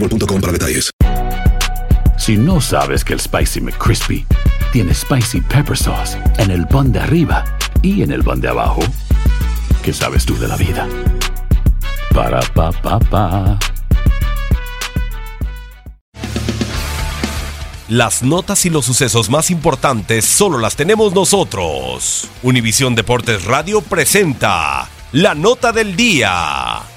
boostmobile.com para detalles. Si no sabes que el Spicy McCrispy tiene Spicy Pepper Sauce en el pan de arriba y en el pan de abajo, ¿qué sabes tú de la vida? Para, pa, pa, pa. Las notas y los sucesos más importantes solo las tenemos nosotros. Univisión Deportes Radio presenta la nota del día.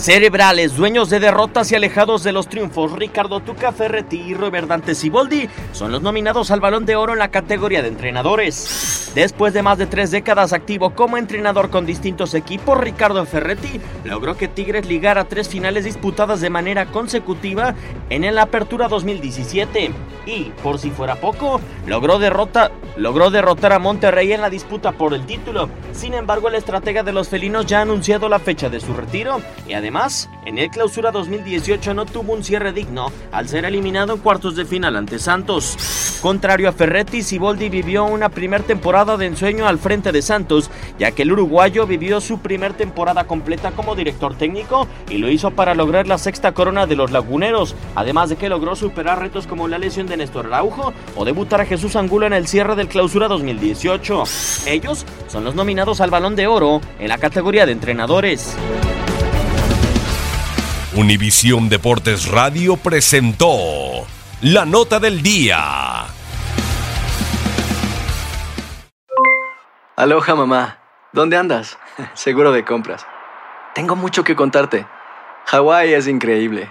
Cerebrales, dueños de derrotas y alejados de los triunfos, Ricardo Tuca Ferretti y Robert Dante Siboldi son los nominados al Balón de Oro en la categoría de entrenadores. Después de más de tres décadas activo como entrenador con distintos equipos, Ricardo Ferretti logró que Tigres ligara tres finales disputadas de manera consecutiva en el Apertura 2017 y, por si fuera poco, logró, derrota, logró derrotar a Monterrey en la disputa por el título. Sin embargo, el estratega de los felinos ya ha anunciado la fecha de su retiro y además en el clausura 2018 no tuvo un cierre digno al ser eliminado en cuartos de final ante Santos. Contrario a Ferretti, Siboldi vivió una primera temporada de ensueño al frente de Santos, ya que el uruguayo vivió su primera temporada completa como director técnico y lo hizo para lograr la sexta corona de los laguneros, además de que logró superar retos como la lesión de Néstor Araujo o debutar a Jesús Angulo en el cierre del clausura 2018. Ellos son los nominados al Balón de Oro en la categoría de entrenadores. Univisión Deportes Radio presentó la nota del día. Aloha mamá. ¿Dónde andas? Seguro de compras. Tengo mucho que contarte. Hawái es increíble.